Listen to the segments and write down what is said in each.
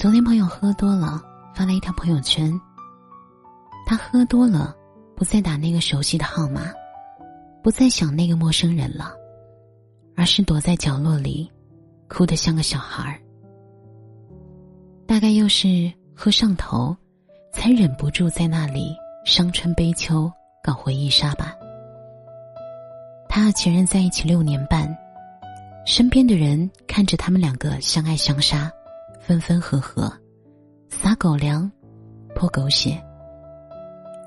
昨天朋友喝多了，发了一条朋友圈。他喝多了，不再打那个熟悉的号码，不再想那个陌生人了，而是躲在角落里，哭得像个小孩儿。大概又是喝上头，才忍不住在那里伤春悲秋，搞回忆杀吧。他和前任在一起六年半，身边的人看着他们两个相爱相杀。分分合合，撒狗粮，泼狗血。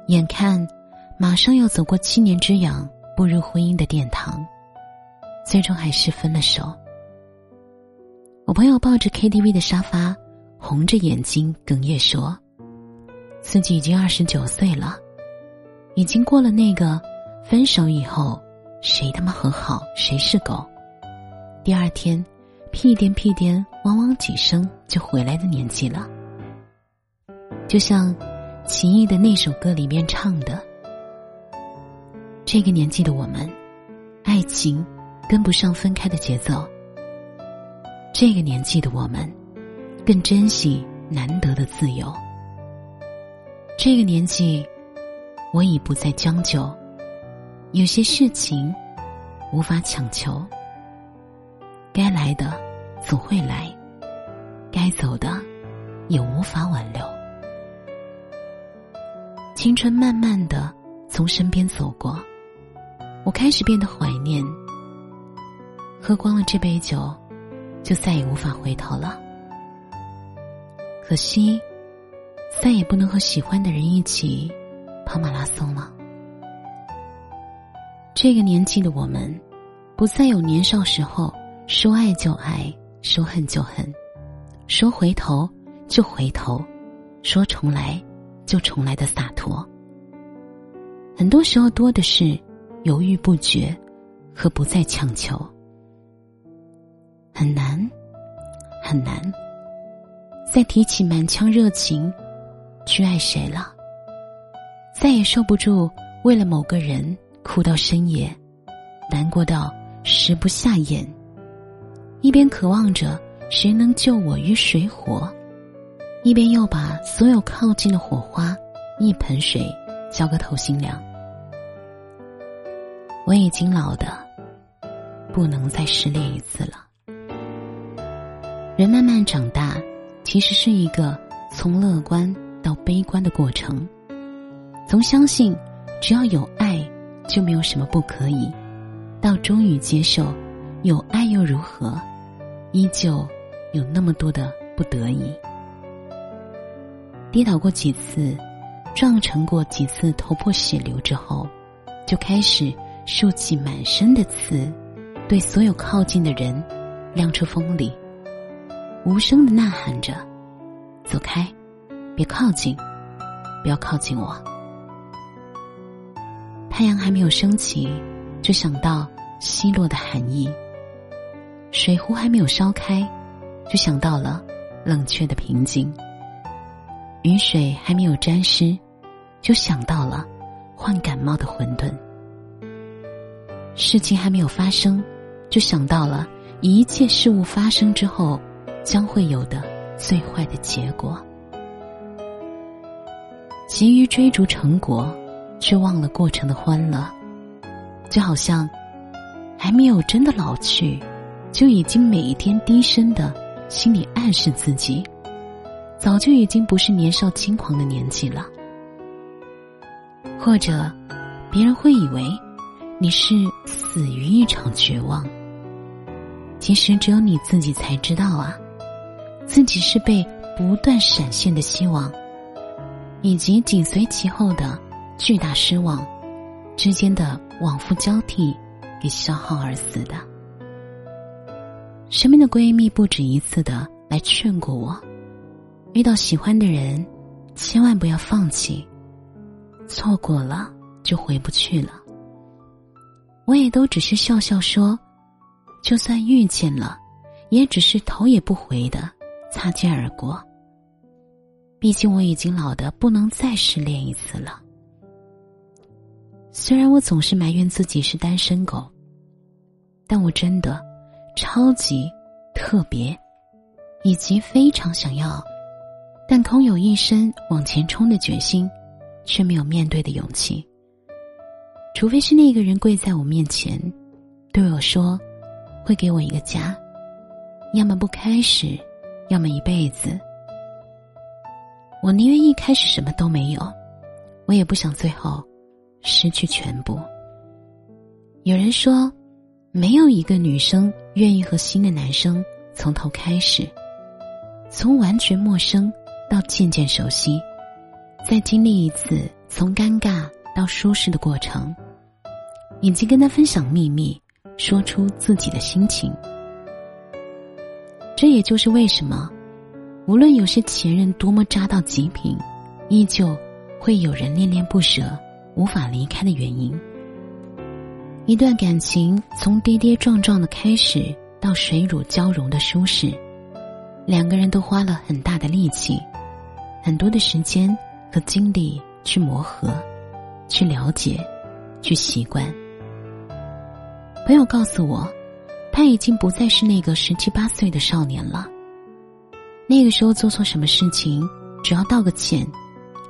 眼看马上要走过七年之痒，步入婚姻的殿堂，最终还是分了手。我朋友抱着 KTV 的沙发，红着眼睛哽咽说：“自己已经二十九岁了，已经过了那个分手以后谁他妈和好谁是狗。”第二天。屁颠屁颠，往往几声就回来的年纪了。就像秦艺的那首歌里面唱的：“这个年纪的我们，爱情跟不上分开的节奏。这个年纪的我们，更珍惜难得的自由。这个年纪，我已不再将就，有些事情无法强求。”该来的总会来，该走的也无法挽留。青春慢慢的从身边走过，我开始变得怀念。喝光了这杯酒，就再也无法回头了。可惜，再也不能和喜欢的人一起跑马拉松了。这个年纪的我们，不再有年少时候。说爱就爱，说恨就恨，说回头就回头，说重来就重来的洒脱。很多时候多的是犹豫不决和不再强求，很难很难。再提起满腔热情去爱谁了，再也受不住为了某个人哭到深夜，难过到食不下咽。一边渴望着谁能救我于水火，一边又把所有靠近的火花一盆水浇个透心凉。我已经老的不能再失恋一次了。人慢慢长大，其实是一个从乐观到悲观的过程。从相信只要有爱就没有什么不可以，到终于接受有爱又如何。依旧有那么多的不得已，跌倒过几次，撞成过几次头破血流之后，就开始竖起满身的刺，对所有靠近的人亮出锋利，无声的呐喊着：“走开，别靠近，不要靠近我。”太阳还没有升起，就想到西落的含义。水壶还没有烧开，就想到了冷却的平静。雨水还没有沾湿，就想到了患感冒的混沌。事情还没有发生，就想到了一切事物发生之后将会有的最坏的结果。急于追逐成果，却忘了过程的欢乐，就好像还没有真的老去。就已经每一天低声的心里暗示自己，早就已经不是年少轻狂的年纪了。或者，别人会以为你是死于一场绝望。其实只有你自己才知道啊，自己是被不断闪现的希望，以及紧随其后的巨大失望之间的往复交替给消耗而死的。身边的闺蜜不止一次的来劝过我，遇到喜欢的人，千万不要放弃，错过了就回不去了。我也都只是笑笑说，就算遇见了，也只是头也不回的擦肩而过。毕竟我已经老的不能再失恋一次了。虽然我总是埋怨自己是单身狗，但我真的。超级特别，以及非常想要但空有一身往前冲的决心，却没有面对的勇气。除非是那个人跪在我面前，对我说：“会给我一个家，要么不开始，要么一辈子。”我宁愿一开始什么都没有，我也不想最后失去全部。有人说，没有一个女生愿意和新的男生从头开始，从完全陌生到渐渐熟悉，再经历一次从尴尬到舒适的过程，以及跟他分享秘密，说出自己的心情。这也就是为什么。无论有些前任多么渣到极品，依旧会有人恋恋不舍、无法离开的原因。一段感情从跌跌撞撞的开始到水乳交融的舒适，两个人都花了很大的力气、很多的时间和精力去磨合、去了解、去习惯。朋友告诉我，他已经不再是那个十七八岁的少年了。那个时候做错什么事情，只要道个歉，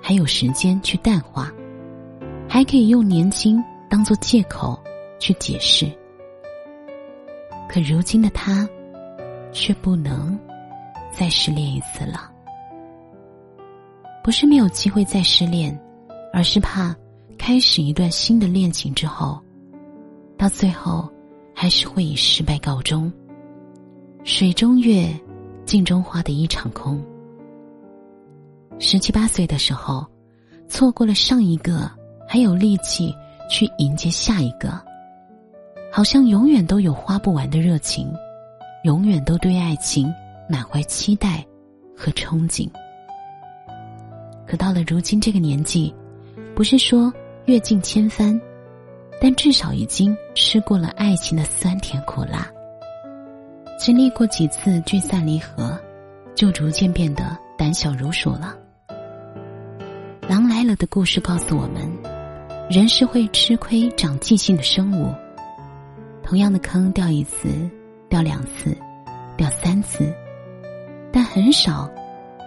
还有时间去淡化，还可以用年轻当做借口去解释。可如今的他，却不能再失恋一次了。不是没有机会再失恋，而是怕开始一段新的恋情之后，到最后还是会以失败告终。水中月。镜中花的一场空。十七八岁的时候，错过了上一个，还有力气去迎接下一个，好像永远都有花不完的热情，永远都对爱情满怀期待和憧憬。可到了如今这个年纪，不是说阅尽千帆，但至少已经吃过了爱情的酸甜苦辣。经历过几次聚散离合，就逐渐变得胆小如鼠了。狼来了的故事告诉我们，人是会吃亏长记性的生物。同样的坑掉一次，掉两次，掉三次，但很少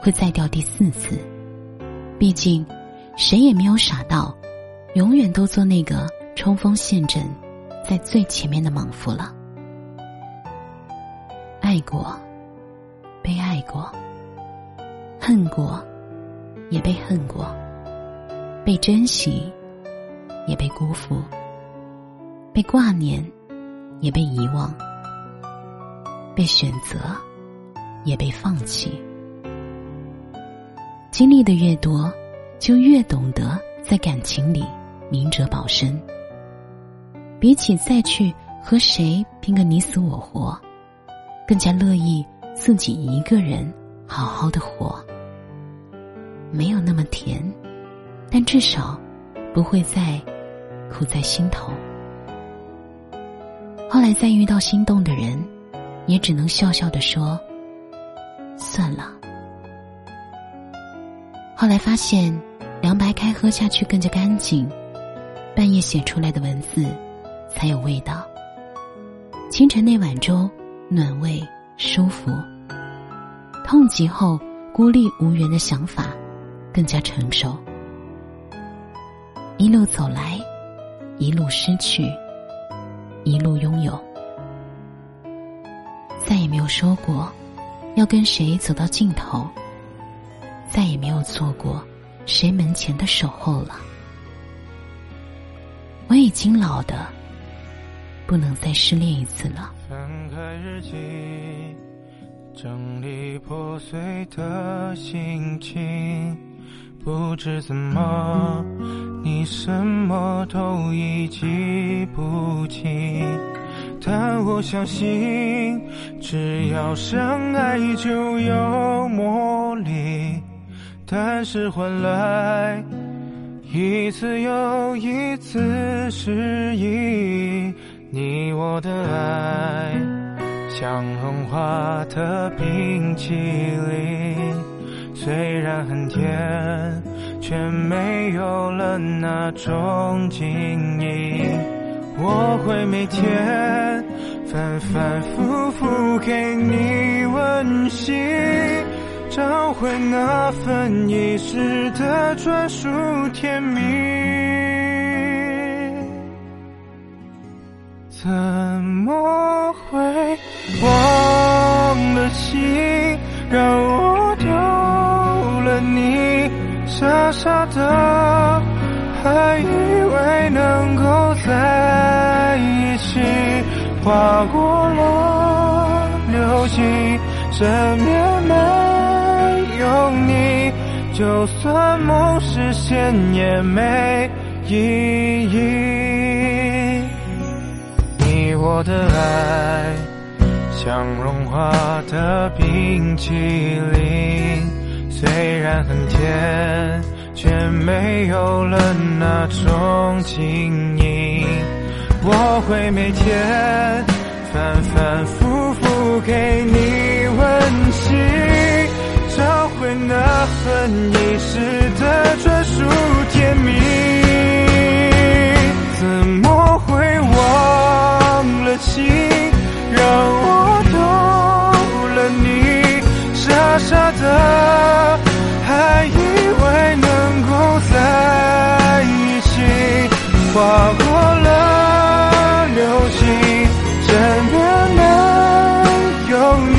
会再掉第四次。毕竟，谁也没有傻到，永远都做那个冲锋陷阵在最前面的莽夫了。爱过，被爱过，恨过，也被恨过，被珍惜，也被辜负，被挂念，也被遗忘，被选择，也被放弃。经历的越多，就越懂得在感情里明哲保身。比起再去和谁拼个你死我活。更加乐意自己一个人好好的活，没有那么甜，但至少不会再苦在心头。后来再遇到心动的人，也只能笑笑的说：“算了。”后来发现，凉白开喝下去更加干净，半夜写出来的文字才有味道。清晨那碗粥。暖胃舒服，痛极后孤立无援的想法更加成熟。一路走来，一路失去，一路拥有，再也没有说过要跟谁走到尽头，再也没有做过谁门前的守候了。我已经老的不能再失恋一次了。日记，整理破碎的心情，不知怎么，你什么都已记不清。但我相信，只要相爱就有魔力。但是换来一次又一次失意，你我的爱。像融化的冰淇淋，虽然很甜，却没有了那种晶莹。我会每天反反复复给你温馨，找回那份遗失的专属甜蜜。怎么会忘了情，让我你，傻傻的还以为能够在一起，划过了流星，身边没有你，就算梦实现也没意义。你我的爱像融化的冰淇淋，虽然很甜，却没有了那种晶莹。我会每天反反复复给你温馨，找回那份遗失的专属甜蜜。怎么会忘了情，傻的还以为能够在一起，划过了流星，身边没有你，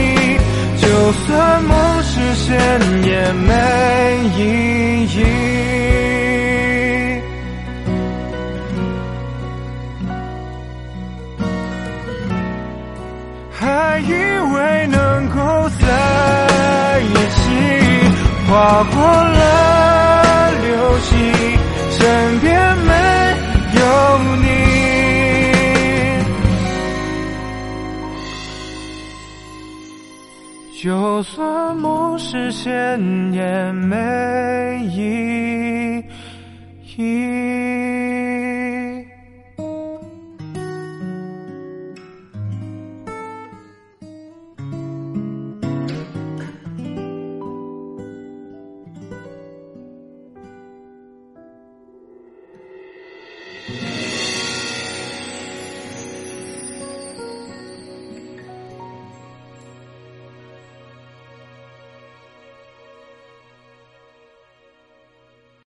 就算梦实现也没意义。划过了流星，身边没有你。就算梦实现，也没意义。